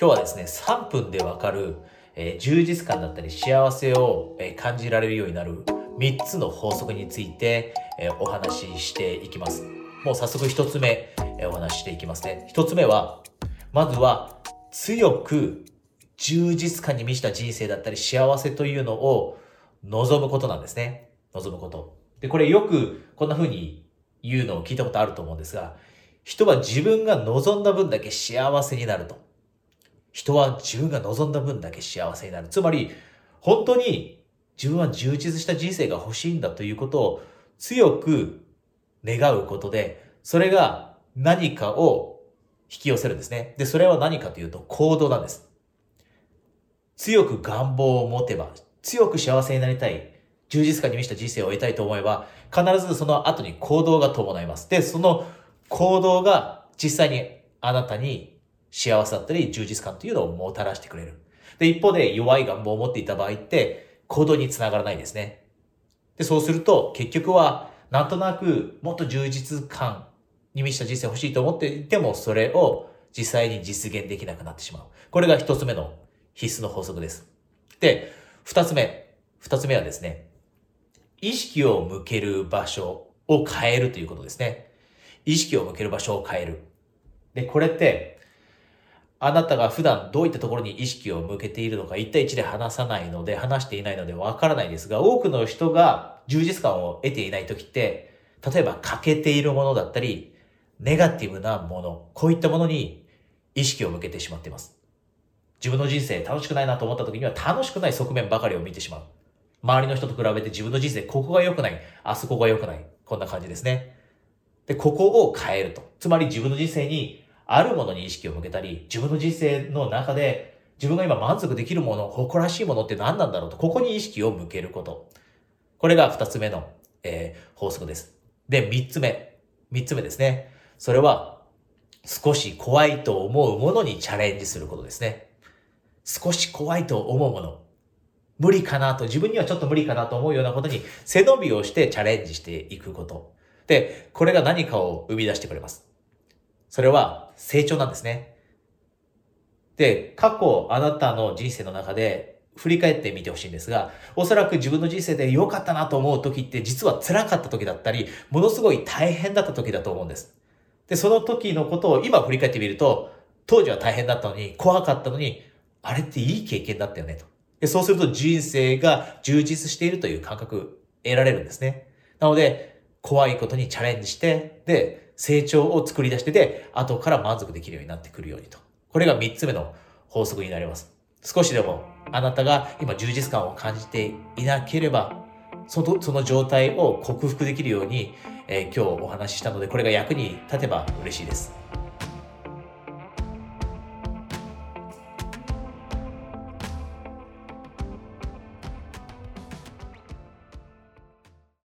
今日はですね、3分でわかる、えー、充実感だったり幸せを、えー、感じられるようになる3つの法則について、えー、お話ししていきます。もう早速1つ目、えお話ししていきますね。1つ目は、まずは強く充実感に満ちた人生だったり幸せというのを望むことなんですね。望むこと。で、これよくこんな風に言うのを聞いたことあると思うんですが、人は自分が望んだ分だけ幸せになると。人は自分が望んだ分だけ幸せになる。つまり、本当に自分は充実した人生が欲しいんだということを強く願うことで、それが何かを引き寄せるんですね。で、それは何かというと行動なんです。強く願望を持てば、強く幸せになりたい、充実感に満ちた人生を得たいと思えば、必ずその後に行動が伴います。で、その行動が実際にあなたに幸せだったり充実感というのをもたらしてくれる。で、一方で弱い願望を持っていた場合って、行動につながらないですね。で、そうすると、結局は、なんとなく、もっと充実感に満ちた人生欲しいと思っていても、それを実際に実現できなくなってしまう。これが一つ目の必須の法則です。で、二つ目。二つ目はですね、意識を向ける場所を変えるということですね。意識を向ける場所を変える。で、これって、あなたが普段どういったところに意識を向けているのか1対1で話さないので、話していないのでわからないですが、多くの人が充実感を得ていない時って、例えば欠けているものだったり、ネガティブなもの、こういったものに意識を向けてしまっています。自分の人生楽しくないなと思った時には楽しくない側面ばかりを見てしまう。周りの人と比べて自分の人生ここが良くない、あそこが良くない。こんな感じですね。で、ここを変えると。つまり自分の人生にあるものに意識を向けたり、自分の人生の中で自分が今満足できるもの、誇らしいものって何なんだろうと、ここに意識を向けること。これが二つ目の、えー、法則です。で、三つ目。三つ目ですね。それは、少し怖いと思うものにチャレンジすることですね。少し怖いと思うもの。無理かなと、自分にはちょっと無理かなと思うようなことに背伸びをしてチャレンジしていくこと。で、これが何かを生み出してくれます。それは成長なんですね。で、過去あなたの人生の中で振り返ってみてほしいんですが、おそらく自分の人生で良かったなと思う時って実は辛かった時だったり、ものすごい大変だった時だと思うんです。で、その時のことを今振り返ってみると、当時は大変だったのに、怖かったのに、あれっていい経験だったよねと。でそうすると人生が充実しているという感覚得られるんですね。なので、怖いことにチャレンジして、で、成長を作り出してて、後から満足できるようになってくるようにと。これが3つ目の法則になります。少しでもあなたが今充実感を感じていなければ、そのその状態を克服できるように、えー、今日お話ししたので、これが役に立てば嬉しいです。